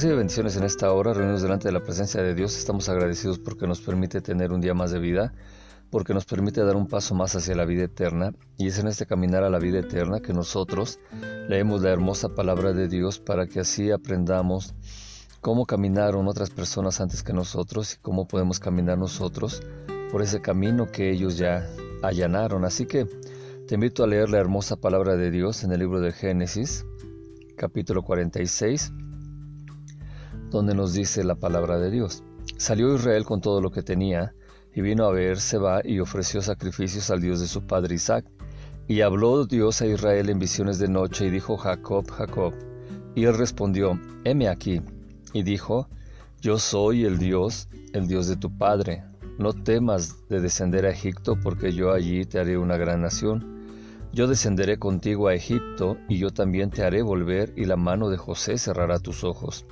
Recibe bendiciones en esta hora, reunidos delante de la presencia de Dios. Estamos agradecidos porque nos permite tener un día más de vida, porque nos permite dar un paso más hacia la vida eterna. Y es en este caminar a la vida eterna que nosotros leemos la hermosa palabra de Dios para que así aprendamos cómo caminaron otras personas antes que nosotros y cómo podemos caminar nosotros por ese camino que ellos ya allanaron. Así que te invito a leer la hermosa palabra de Dios en el libro de Génesis, capítulo 46 donde nos dice la palabra de Dios. Salió Israel con todo lo que tenía, y vino a ver Seba y ofreció sacrificios al Dios de su padre Isaac. Y habló Dios a Israel en visiones de noche, y dijo Jacob, Jacob. Y él respondió, heme aquí. Y dijo, Yo soy el Dios, el Dios de tu padre. No temas de descender a Egipto, porque yo allí te haré una gran nación. Yo descenderé contigo a Egipto, y yo también te haré volver, y la mano de José cerrará tus ojos.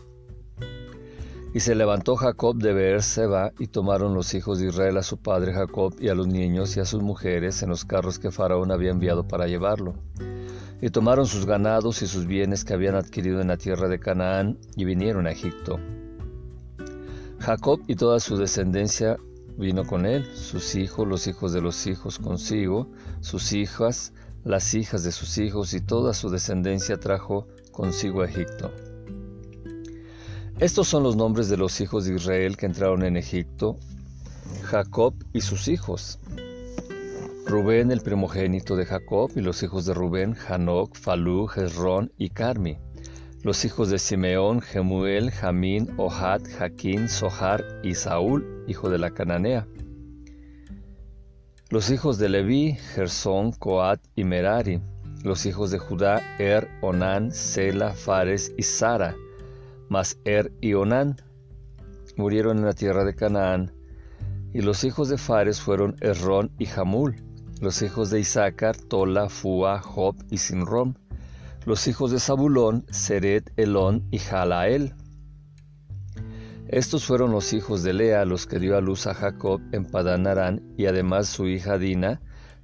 Y se levantó Jacob de Beer-seba, y tomaron los hijos de Israel a su padre Jacob y a los niños y a sus mujeres en los carros que Faraón había enviado para llevarlo. Y tomaron sus ganados y sus bienes que habían adquirido en la tierra de Canaán, y vinieron a Egipto. Jacob y toda su descendencia vino con él, sus hijos, los hijos de los hijos consigo, sus hijas, las hijas de sus hijos, y toda su descendencia trajo consigo a Egipto. Estos son los nombres de los hijos de Israel que entraron en Egipto, Jacob y sus hijos. Rubén, el primogénito de Jacob, y los hijos de Rubén, Hanoc, Falú, Hezrón y Carmi. Los hijos de Simeón, Gemuel, Jamín, Ohad, Jaquín, Sohar y Saúl, hijo de la Cananea. Los hijos de Leví, Gersón, Coat y Merari. Los hijos de Judá, Er, Onán, Sela, Fares y Sara mas Er y Onán murieron en la tierra de Canaán, y los hijos de Fares fueron Errón y Jamul, los hijos de Isaacar, Tola, Fua, Job y Sinrom, los hijos de Zabulón, Seret, Elón y Jalael. Estos fueron los hijos de Lea, los que dio a luz a Jacob en Padán Arán, y además su hija Dina,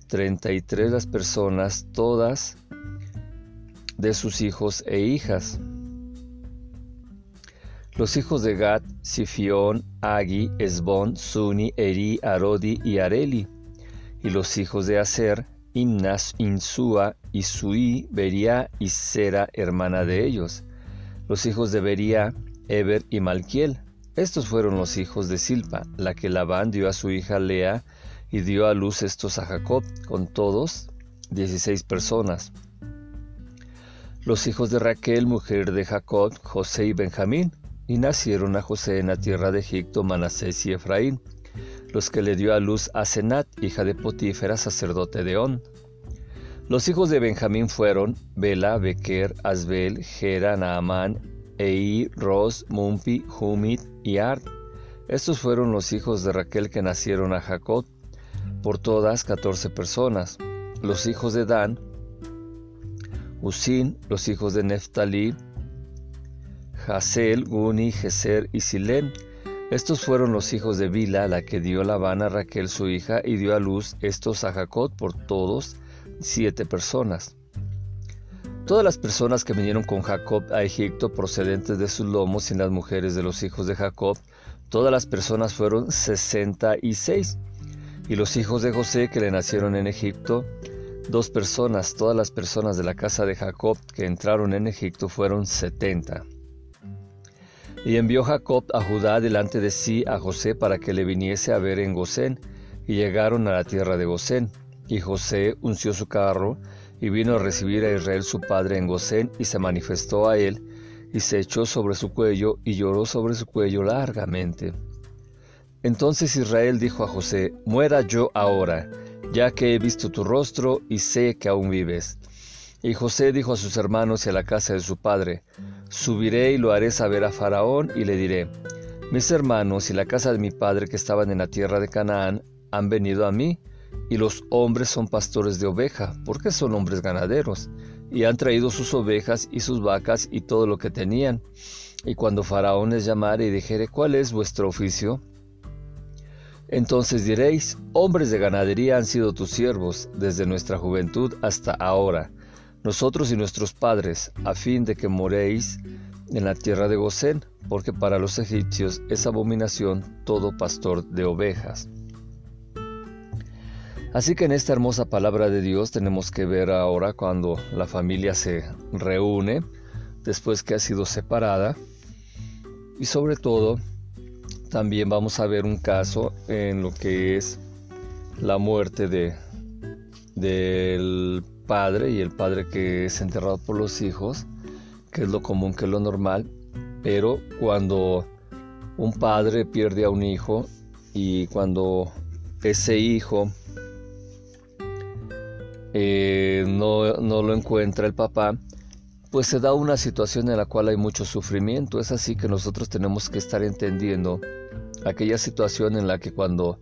treinta y tres las personas, todas de sus hijos e hijas. Los hijos de Gad, Sifión, Agi, Esbón, Suni, Eri, Arodi y Areli. Y los hijos de Aser, Imnas, Insúa, Isui, Beria y Sera, hermana de ellos. Los hijos de Beria, Eber y Malquiel. Estos fueron los hijos de Silpa, la que Labán dio a su hija Lea y dio a luz estos a Jacob, con todos dieciséis personas. Los hijos de Raquel, mujer de Jacob, José y Benjamín y nacieron a José en la tierra de Egipto Manasés y Efraín, los que le dio a luz a Senat, hija de Potífera, sacerdote de On. Los hijos de Benjamín fueron Bela, Bequer, Asbel, Gera, Naamán, Ei, Ros, Mumpi, Humit y Ard. Estos fueron los hijos de Raquel que nacieron a Jacob, por todas catorce personas. Los hijos de Dan, Usin, los hijos de Neftalí, Hasel, Guni, Geser y Silén. Estos fueron los hijos de Bila, la que dio la a Raquel su hija, y dio a luz estos a Jacob por todos siete personas. Todas las personas que vinieron con Jacob a Egipto procedentes de sus lomos y las mujeres de los hijos de Jacob, todas las personas fueron sesenta y seis. Y los hijos de José que le nacieron en Egipto, dos personas, todas las personas de la casa de Jacob que entraron en Egipto fueron setenta. Y envió Jacob a Judá delante de sí a José para que le viniese a ver en Gosén, y llegaron a la tierra de Gosén. Y José unció su carro, y vino a recibir a Israel su padre en Gosén, y se manifestó a él, y se echó sobre su cuello, y lloró sobre su cuello largamente. Entonces Israel dijo a José, Muera yo ahora, ya que he visto tu rostro, y sé que aún vives. Y José dijo a sus hermanos y a la casa de su padre, Subiré y lo haré saber a Faraón y le diré, mis hermanos y la casa de mi padre que estaban en la tierra de Canaán han venido a mí, y los hombres son pastores de oveja, porque son hombres ganaderos, y han traído sus ovejas y sus vacas y todo lo que tenían. Y cuando Faraón les llamare y dijere, ¿cuál es vuestro oficio? Entonces diréis, hombres de ganadería han sido tus siervos desde nuestra juventud hasta ahora nosotros y nuestros padres, a fin de que moréis en la tierra de Gosén, porque para los egipcios es abominación todo pastor de ovejas. Así que en esta hermosa palabra de Dios tenemos que ver ahora cuando la familia se reúne, después que ha sido separada, y sobre todo también vamos a ver un caso en lo que es la muerte de del padre y el padre que es enterrado por los hijos, que es lo común, que es lo normal, pero cuando un padre pierde a un hijo y cuando ese hijo eh, no, no lo encuentra el papá, pues se da una situación en la cual hay mucho sufrimiento. Es así que nosotros tenemos que estar entendiendo aquella situación en la que cuando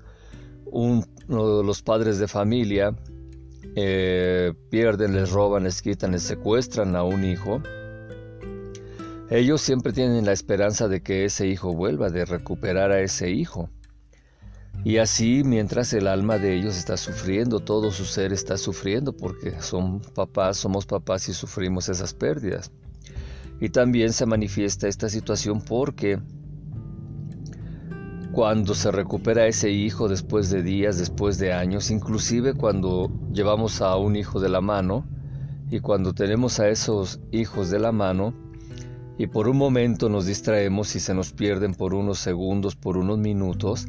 uno de los padres de familia eh, pierden, les roban, les quitan, les secuestran a un hijo, ellos siempre tienen la esperanza de que ese hijo vuelva, de recuperar a ese hijo. Y así mientras el alma de ellos está sufriendo, todo su ser está sufriendo porque son papás, somos papás y sufrimos esas pérdidas. Y también se manifiesta esta situación porque cuando se recupera ese hijo después de días, después de años, inclusive cuando llevamos a un hijo de la mano y cuando tenemos a esos hijos de la mano y por un momento nos distraemos y se nos pierden por unos segundos, por unos minutos,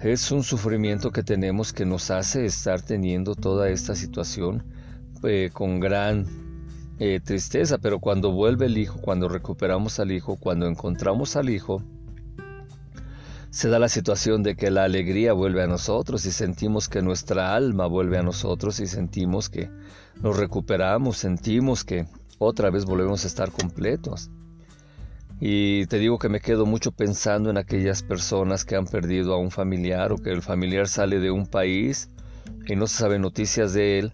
es un sufrimiento que tenemos que nos hace estar teniendo toda esta situación eh, con gran eh, tristeza, pero cuando vuelve el hijo, cuando recuperamos al hijo, cuando encontramos al hijo, se da la situación de que la alegría vuelve a nosotros y sentimos que nuestra alma vuelve a nosotros y sentimos que nos recuperamos, sentimos que otra vez volvemos a estar completos. Y te digo que me quedo mucho pensando en aquellas personas que han perdido a un familiar o que el familiar sale de un país y no se sabe noticias de él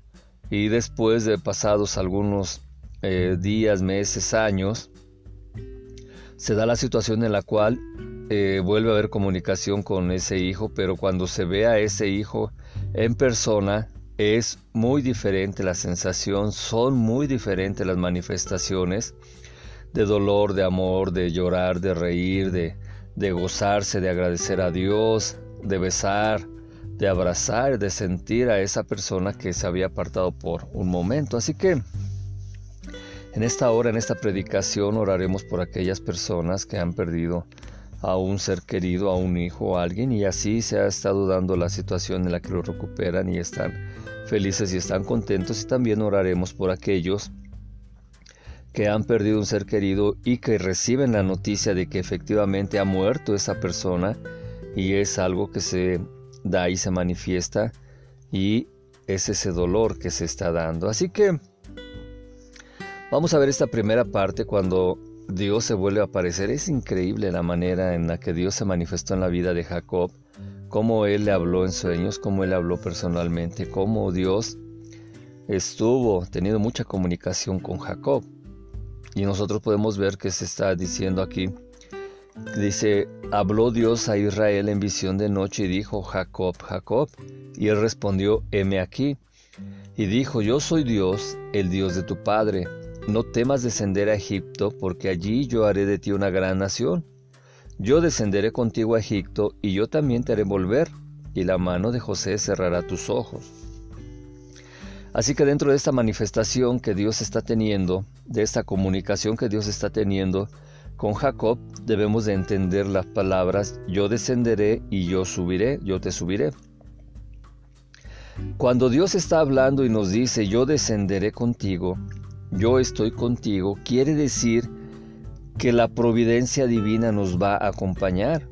y después de pasados algunos eh, días, meses, años, se da la situación en la cual eh, vuelve a haber comunicación con ese hijo, pero cuando se ve a ese hijo en persona es muy diferente la sensación, son muy diferentes las manifestaciones de dolor, de amor, de llorar, de reír, de, de gozarse, de agradecer a Dios, de besar, de abrazar, de sentir a esa persona que se había apartado por un momento. Así que en esta hora, en esta predicación, oraremos por aquellas personas que han perdido a un ser querido, a un hijo, a alguien, y así se ha estado dando la situación en la que lo recuperan y están felices y están contentos. Y también oraremos por aquellos que han perdido un ser querido y que reciben la noticia de que efectivamente ha muerto esa persona y es algo que se da y se manifiesta y es ese dolor que se está dando. Así que vamos a ver esta primera parte cuando Dios se vuelve a aparecer. Es increíble la manera en la que Dios se manifestó en la vida de Jacob, cómo Él le habló en sueños, cómo Él habló personalmente, cómo Dios estuvo teniendo mucha comunicación con Jacob. Y nosotros podemos ver que se está diciendo aquí, dice, habló Dios a Israel en visión de noche y dijo, Jacob, Jacob. Y él respondió, heme aquí. Y dijo, yo soy Dios, el Dios de tu Padre no temas descender a Egipto, porque allí yo haré de ti una gran nación. Yo descenderé contigo a Egipto, y yo también te haré volver, y la mano de José cerrará tus ojos. Así que dentro de esta manifestación que Dios está teniendo, de esta comunicación que Dios está teniendo con Jacob, debemos de entender las palabras yo descenderé y yo subiré, yo te subiré. Cuando Dios está hablando y nos dice yo descenderé contigo, yo estoy contigo, quiere decir que la providencia divina nos va a acompañar.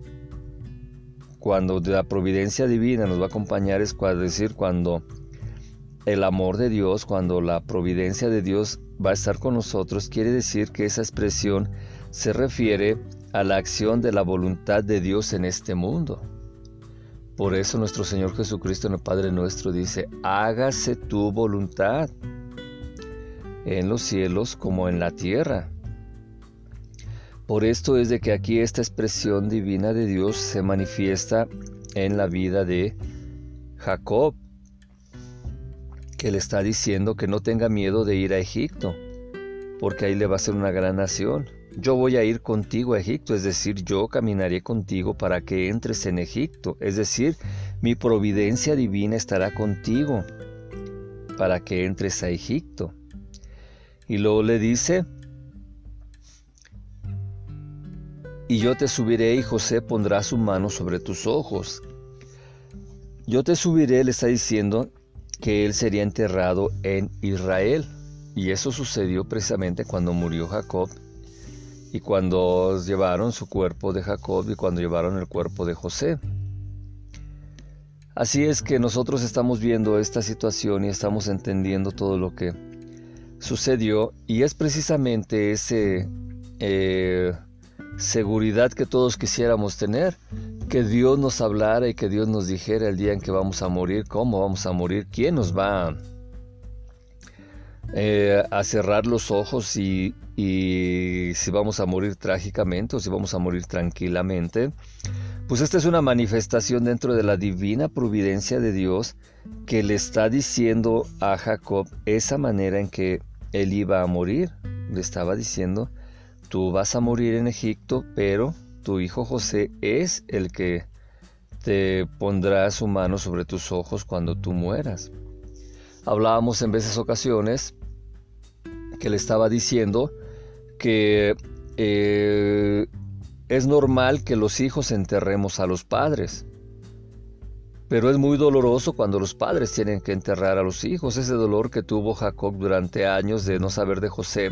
Cuando la providencia divina nos va a acompañar es decir cuando el amor de Dios, cuando la providencia de Dios va a estar con nosotros, quiere decir que esa expresión se refiere a la acción de la voluntad de Dios en este mundo. Por eso nuestro Señor Jesucristo, el Padre nuestro, dice, hágase tu voluntad en los cielos como en la tierra. Por esto es de que aquí esta expresión divina de Dios se manifiesta en la vida de Jacob, que le está diciendo que no tenga miedo de ir a Egipto, porque ahí le va a ser una gran nación. yo voy a ir contigo a Egipto, es decir, yo caminaré contigo para que entres en Egipto, es decir, mi providencia divina estará contigo para que entres a Egipto. Y luego le dice, y yo te subiré y José pondrá su mano sobre tus ojos. Yo te subiré, le está diciendo que él sería enterrado en Israel. Y eso sucedió precisamente cuando murió Jacob y cuando llevaron su cuerpo de Jacob y cuando llevaron el cuerpo de José. Así es que nosotros estamos viendo esta situación y estamos entendiendo todo lo que sucedió y es precisamente ese eh, seguridad que todos quisiéramos tener, que Dios nos hablara y que Dios nos dijera el día en que vamos a morir, cómo vamos a morir, quién nos va eh, a cerrar los ojos y, y si vamos a morir trágicamente o si vamos a morir tranquilamente. Pues esta es una manifestación dentro de la divina providencia de Dios que le está diciendo a Jacob esa manera en que él iba a morir. Le estaba diciendo, tú vas a morir en Egipto, pero tu hijo José es el que te pondrá su mano sobre tus ojos cuando tú mueras. Hablábamos en veces ocasiones que le estaba diciendo que eh, es normal que los hijos enterremos a los padres. Pero es muy doloroso cuando los padres tienen que enterrar a los hijos. Ese dolor que tuvo Jacob durante años de no saber de José,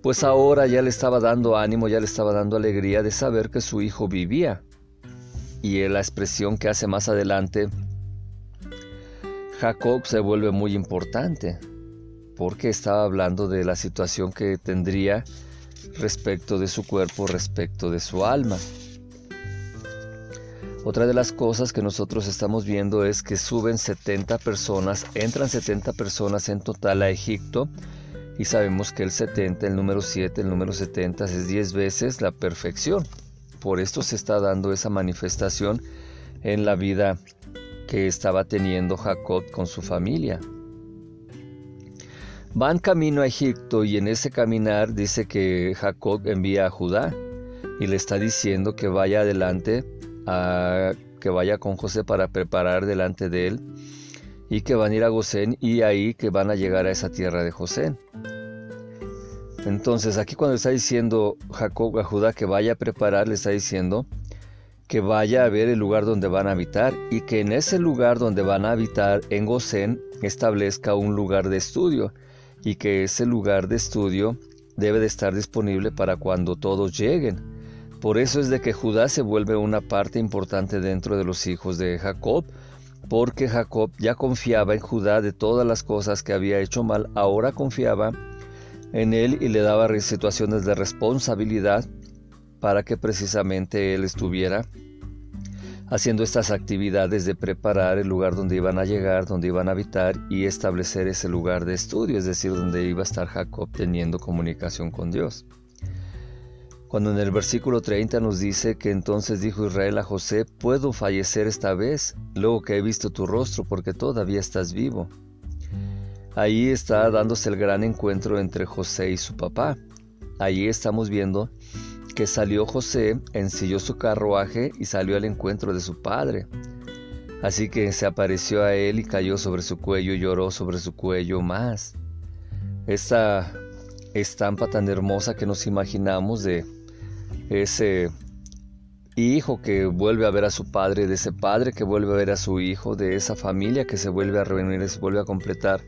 pues ahora ya le estaba dando ánimo, ya le estaba dando alegría de saber que su hijo vivía. Y la expresión que hace más adelante, Jacob se vuelve muy importante porque estaba hablando de la situación que tendría respecto de su cuerpo, respecto de su alma. Otra de las cosas que nosotros estamos viendo es que suben 70 personas, entran 70 personas en total a Egipto y sabemos que el 70, el número 7, el número 70 es 10 veces la perfección. Por esto se está dando esa manifestación en la vida que estaba teniendo Jacob con su familia. Van camino a Egipto y en ese caminar dice que Jacob envía a Judá y le está diciendo que vaya adelante, a, que vaya con José para preparar delante de él y que van a ir a Gosén y ahí que van a llegar a esa tierra de José. Entonces aquí cuando está diciendo Jacob a Judá que vaya a preparar, le está diciendo que vaya a ver el lugar donde van a habitar y que en ese lugar donde van a habitar en Gosén establezca un lugar de estudio y que ese lugar de estudio debe de estar disponible para cuando todos lleguen. Por eso es de que Judá se vuelve una parte importante dentro de los hijos de Jacob, porque Jacob ya confiaba en Judá de todas las cosas que había hecho mal, ahora confiaba en él y le daba situaciones de responsabilidad para que precisamente él estuviera haciendo estas actividades de preparar el lugar donde iban a llegar, donde iban a habitar y establecer ese lugar de estudio, es decir, donde iba a estar Jacob teniendo comunicación con Dios. Cuando en el versículo 30 nos dice que entonces dijo Israel a José, puedo fallecer esta vez, luego que he visto tu rostro, porque todavía estás vivo. Ahí está dándose el gran encuentro entre José y su papá. Ahí estamos viendo que salió José, ensilló su carruaje y salió al encuentro de su padre. Así que se apareció a él y cayó sobre su cuello y lloró sobre su cuello más. Esta estampa tan hermosa que nos imaginamos de ese hijo que vuelve a ver a su padre, de ese padre que vuelve a ver a su hijo, de esa familia que se vuelve a reunir se vuelve a completar.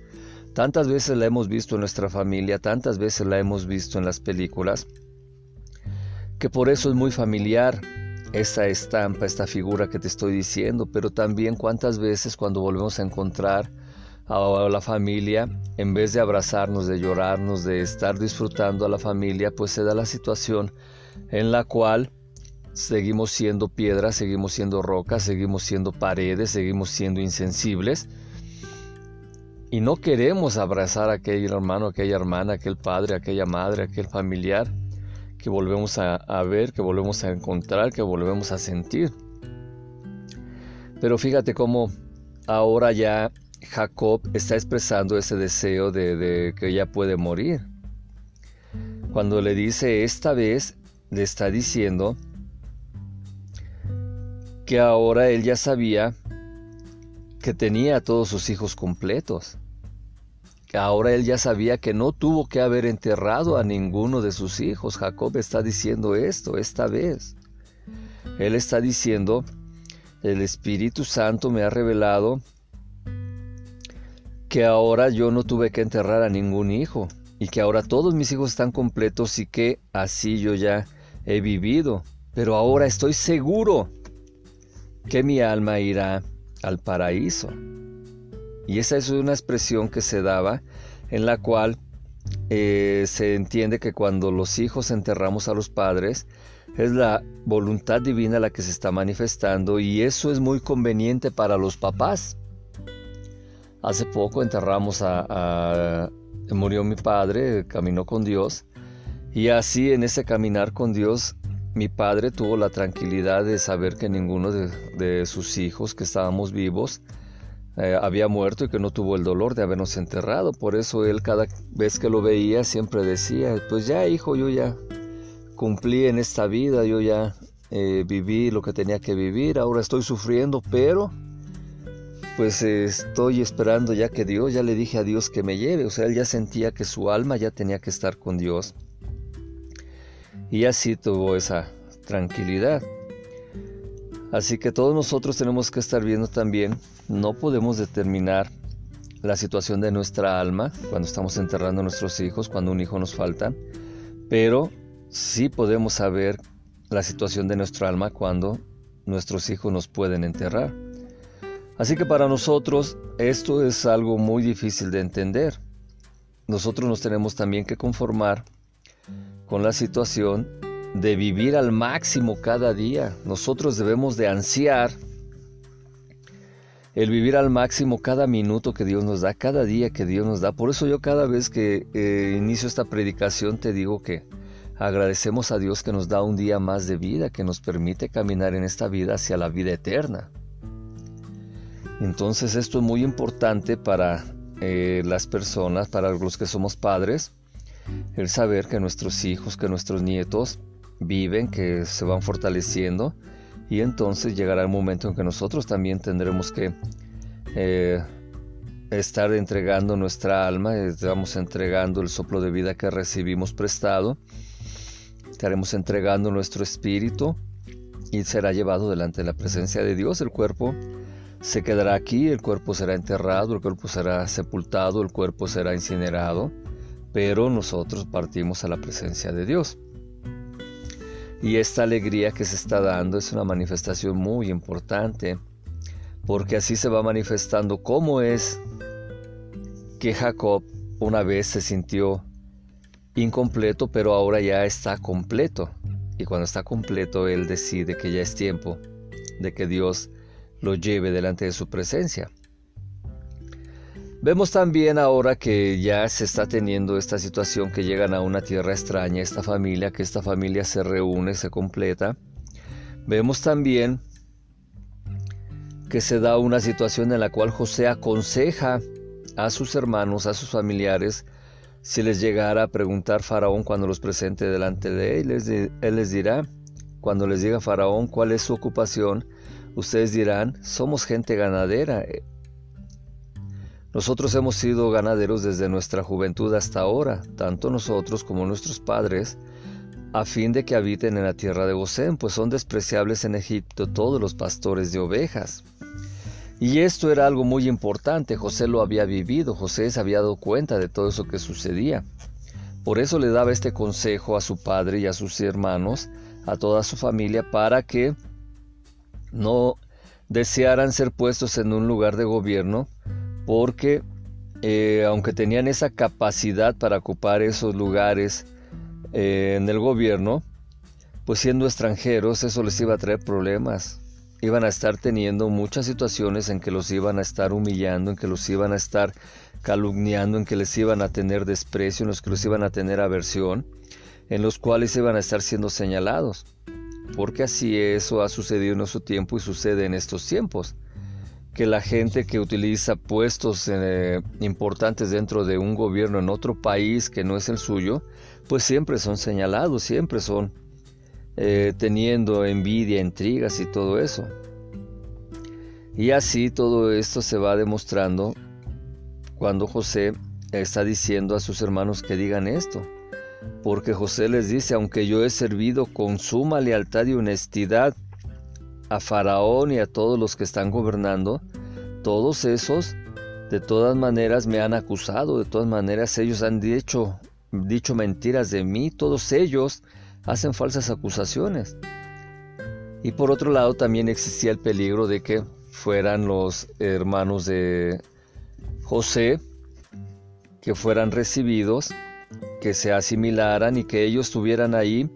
Tantas veces la hemos visto en nuestra familia, tantas veces la hemos visto en las películas, que por eso es muy familiar esa estampa, esta figura que te estoy diciendo, pero también cuántas veces cuando volvemos a encontrar a la familia, en vez de abrazarnos, de llorarnos, de estar disfrutando a la familia, pues se da la situación en la cual seguimos siendo piedras, seguimos siendo rocas, seguimos siendo paredes, seguimos siendo insensibles. Y no queremos abrazar a aquel hermano, aquella hermana, aquel padre, aquella madre, aquel familiar que volvemos a, ver, que volvemos a encontrar, que volvemos a sentir. Pero fíjate cómo ahora ya Jacob está expresando ese deseo de, de, que ella puede morir. Cuando le dice esta vez, le está diciendo que ahora él ya sabía que tenía a todos sus hijos completos. Ahora él ya sabía que no tuvo que haber enterrado a ninguno de sus hijos. Jacob está diciendo esto esta vez. Él está diciendo, el Espíritu Santo me ha revelado que ahora yo no tuve que enterrar a ningún hijo y que ahora todos mis hijos están completos y que así yo ya he vivido. Pero ahora estoy seguro que mi alma irá al paraíso. Y esa es una expresión que se daba en la cual eh, se entiende que cuando los hijos enterramos a los padres, es la voluntad divina la que se está manifestando y eso es muy conveniente para los papás. Hace poco enterramos a, murió mi padre, caminó con Dios y así en ese caminar con Dios mi padre tuvo la tranquilidad de saber que ninguno de, sus hijos que estábamos vivos eh, había muerto y que no tuvo el dolor de habernos enterrado. Por eso él cada vez que lo veía siempre decía, pues ya hijo, yo ya cumplí en esta vida, yo ya eh, viví lo que tenía que vivir, ahora estoy sufriendo, pero pues estoy esperando ya que Dios, ya le dije a Dios que me lleve, o sea, él ya sentía que su alma ya tenía que estar con Dios. Y así tuvo esa tranquilidad. Así que todos nosotros tenemos que estar viendo también, no podemos determinar la situación de nuestra alma cuando estamos enterrando a nuestros hijos, cuando un hijo nos falta, pero sí podemos saber la situación de nuestra alma cuando nuestros hijos nos pueden enterrar. Así que para nosotros esto es algo muy difícil de entender. Nosotros nos tenemos también que conformar con la situación de vivir al máximo cada día. Nosotros debemos de ansiar el vivir al máximo cada minuto que Dios nos da, cada día que Dios nos da. Por eso yo cada vez que eh, inicio esta predicación te digo que agradecemos a Dios que nos da un día más de vida, que nos permite caminar en esta vida hacia la vida eterna. Entonces esto es muy importante para eh, las personas, para los que somos padres, el saber que nuestros hijos, que nuestros nietos viven, que se van fortaleciendo y entonces llegará el momento en que nosotros también tendremos que eh, estar entregando nuestra alma, estamos entregando el soplo de vida que recibimos prestado, estaremos entregando nuestro espíritu y será llevado delante de la presencia de Dios. El cuerpo se quedará aquí, el cuerpo será enterrado, el cuerpo será sepultado, el cuerpo será incinerado pero nosotros partimos a la presencia de Dios. Y esta alegría que se está dando es una manifestación muy importante, porque así se va manifestando cómo es que Jacob una vez se sintió incompleto, pero ahora ya está completo. Y cuando está completo, él decide que ya es tiempo de que Dios lo lleve delante de su presencia. Vemos también ahora que ya se está teniendo esta situación que llegan a una tierra extraña, esta familia, que esta familia se reúne, se completa. Vemos también que se da una situación en la cual José aconseja a sus hermanos, a sus familiares, si les llegara a preguntar Faraón cuando los presente delante de él, él les dirá, cuando les diga Faraón cuál es su ocupación, ustedes dirán, somos gente ganadera, nosotros hemos sido ganaderos desde nuestra juventud hasta ahora, tanto nosotros como nuestros padres, a fin de que habiten en la tierra de Gosén, pues son despreciables en Egipto todos los pastores de ovejas. Y esto era algo muy importante, José lo había vivido, José se había dado cuenta de todo eso que sucedía. Por eso le daba este consejo a su padre y a sus hermanos, a toda su familia, para que no desearan ser puestos en un lugar de gobierno, porque eh, aunque tenían esa capacidad para ocupar esos lugares eh, en el gobierno, pues siendo extranjeros eso les iba a traer problemas. Iban a estar teniendo muchas situaciones en que los iban a estar humillando, en que los iban a estar calumniando, en que les iban a tener desprecio, en los que los iban a tener aversión, en los cuales iban a estar siendo señalados. Porque así eso ha sucedido en nuestro tiempo y sucede en estos tiempos que la gente que utiliza puestos eh, importantes dentro de un gobierno en otro país que no es el suyo, pues siempre son señalados, siempre son eh, teniendo envidia, intrigas y todo eso. Y así todo esto se va demostrando cuando José está diciendo a sus hermanos que digan esto. Porque José les dice, aunque yo he servido con suma lealtad y honestidad a Faraón y a todos los que están gobernando, todos esos de todas maneras me han acusado, de todas maneras ellos han dicho, dicho mentiras de mí, todos ellos hacen falsas acusaciones. Y por otro lado también existía el peligro de que fueran los hermanos de José, que fueran recibidos, que se asimilaran y que ellos tuvieran ahí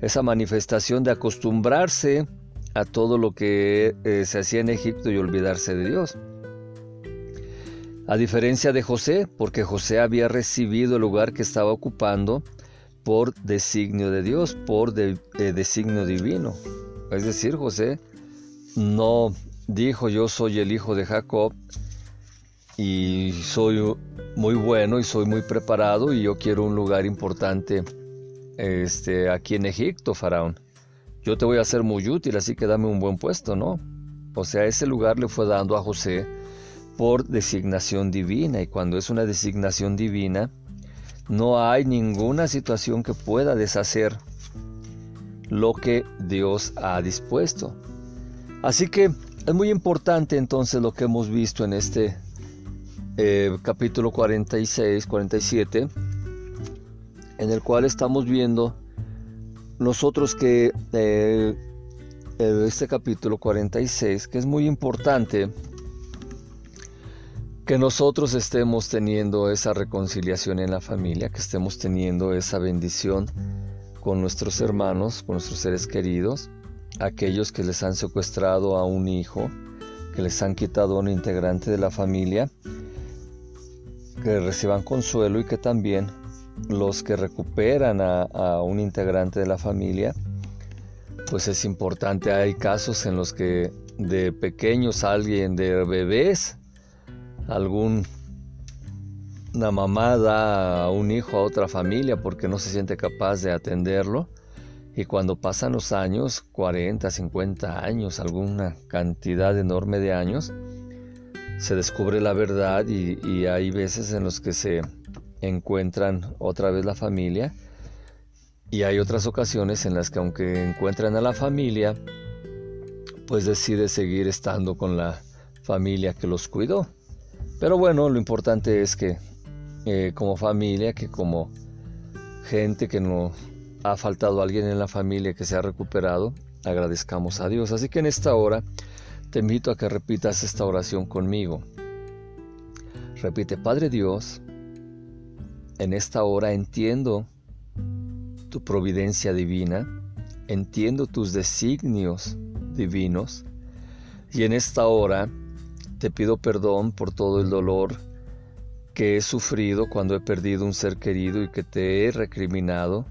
esa manifestación de acostumbrarse a todo lo que eh, se hacía en Egipto y olvidarse de Dios. A diferencia de José, porque José había recibido el lugar que estaba ocupando por designio de Dios, por designio divino. Es decir, José no dijo yo soy el hijo de Jacob y soy muy bueno y soy muy preparado y yo quiero un lugar importante este, aquí en Egipto, Faraón. Yo te voy a ser muy útil, así que dame un buen puesto, ¿no? O sea, ese lugar le fue dando a José por designación divina y cuando es una designación divina no hay ninguna situación que pueda deshacer lo que Dios ha dispuesto. Así que es muy importante entonces lo que hemos visto en este eh, capítulo 46, 47, en el cual estamos viendo nosotros que eh, este capítulo 46, que es muy importante que nosotros estemos teniendo esa reconciliación en la familia, que estemos teniendo esa bendición con nuestros hermanos, con nuestros seres queridos, aquellos que les han secuestrado a un hijo, que les han quitado a un integrante de la familia, que reciban consuelo y que también los que recuperan a, un integrante de la familia, pues es importante. Hay casos en los que de pequeños alguien, de bebés, algún una mamá da a un hijo a otra familia porque no se siente capaz de atenderlo y cuando pasan los años, 40, 50 años, alguna cantidad enorme de años, se descubre la verdad y hay veces en los que se encuentran otra vez la familia y hay otras ocasiones en las que aunque encuentran a la familia, pues decide seguir estando con la familia que los cuidó. Pero bueno, lo importante es que eh, como familia, que como gente que no ha faltado alguien en la familia que se ha recuperado, agradezcamos a Dios. Así que en esta hora te invito a que repitas esta oración conmigo. Repite, Padre Dios, en esta hora entiendo tu providencia divina, entiendo tus designios divinos y en esta hora te pido perdón por todo el dolor que he sufrido cuando he perdido un ser querido y que te he recriminado,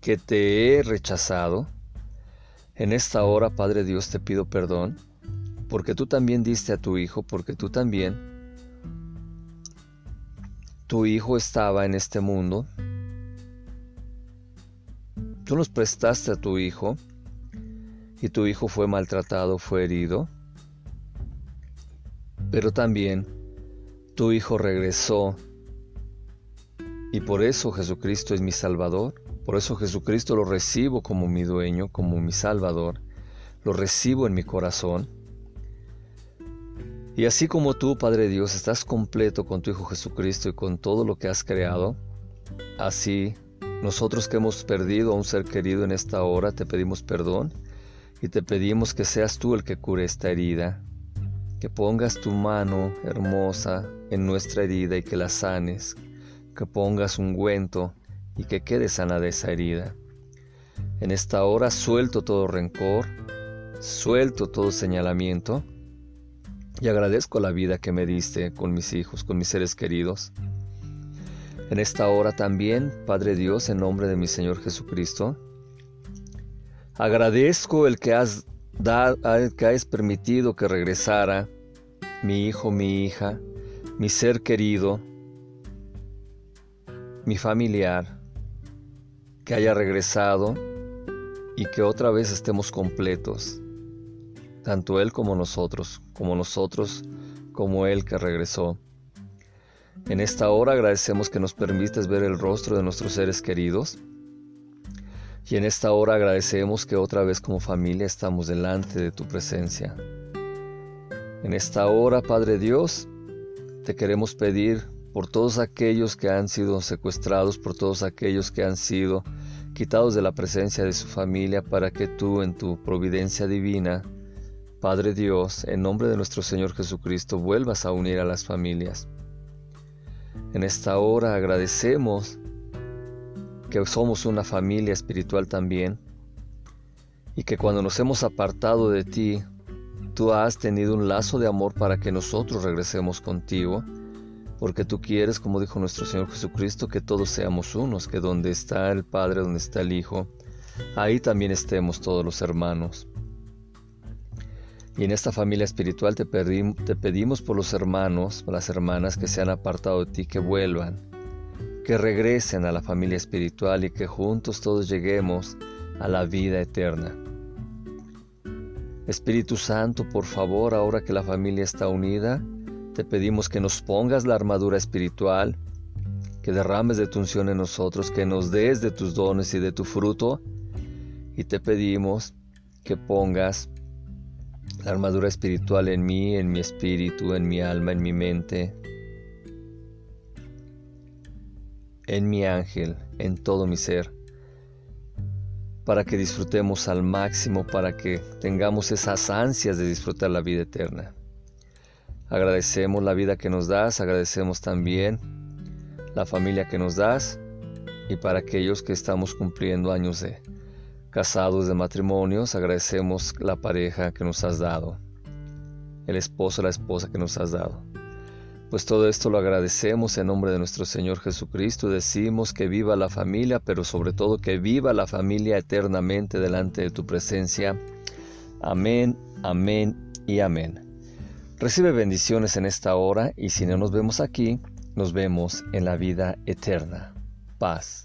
que te he rechazado. En esta hora, Padre Dios, te pido perdón, porque tú también diste a tu Hijo, porque tú también, tu Hijo estaba en este mundo. Tú nos prestaste a tu Hijo y tu Hijo fue maltratado, fue herido pero también tu Hijo regresó y por eso Jesucristo es mi Salvador, por eso Jesucristo lo recibo como mi dueño, como mi Salvador, lo recibo en mi corazón. Y así como tú, Padre Dios, estás completo con tu Hijo Jesucristo y con todo lo que has creado, así nosotros que hemos perdido a un ser querido en esta hora, te pedimos perdón y te pedimos que seas tú el que cure esta herida, que pongas tu mano hermosa en nuestra herida y que la sanes, que pongas un ungüento y que quede sana de esa herida. En esta hora suelto todo rencor, suelto todo señalamiento y agradezco la vida que me diste con mis hijos, con mis seres queridos. En esta hora también, Padre Dios, en nombre de mi Señor Jesucristo, agradezco el que has que has permitido que regresara mi hijo, mi hija, mi ser querido, mi familiar, que haya regresado y que otra vez estemos completos, tanto Él como nosotros, como nosotros como Él que regresó. En esta hora agradecemos que nos permites ver el rostro de nuestros seres queridos. Y en esta hora agradecemos que otra vez como familia estamos delante de tu presencia. En esta hora, Padre Dios, te queremos pedir por todos aquellos que han sido secuestrados, por todos aquellos que han sido quitados de la presencia de su familia, para que tú en tu providencia divina, Padre Dios, en nombre de nuestro Señor Jesucristo, vuelvas a unir a las familias. En esta hora agradecemos que somos una familia espiritual también y que cuando nos hemos apartado de ti, tú has tenido un lazo de amor para que nosotros regresemos contigo, porque tú quieres, como dijo nuestro Señor Jesucristo, que todos seamos unos, que donde está el Padre, donde está el Hijo, ahí también estemos todos los hermanos. Y en esta familia espiritual te, pedimos por los hermanos, por las hermanas que se han apartado de ti, que vuelvan, que regresen a la familia espiritual y que juntos todos lleguemos a la vida eterna. Espíritu Santo, por favor, ahora que la familia está unida, te pedimos que nos pongas la armadura espiritual, que derrames de tu unción en nosotros, que nos des de tus dones y de tu fruto, y te pedimos que pongas la armadura espiritual en mí, en mi espíritu, en mi alma, en mi mente, en mi ángel, en todo mi ser, para que disfrutemos al máximo, para que tengamos esas ansias de disfrutar la vida eterna. Agradecemos la vida que nos das, agradecemos también la familia que nos das y para aquellos que estamos cumpliendo años de casados de matrimonios, agradecemos la pareja que nos has dado, el esposo, la esposa que nos has dado. Pues todo esto lo agradecemos en nombre de nuestro Señor Jesucristo. Decimos que viva la familia, pero sobre todo que viva la familia eternamente delante de tu presencia. Amén, amén y amén. Recibe bendiciones en esta hora y si no nos vemos aquí, nos vemos en la vida eterna. Paz.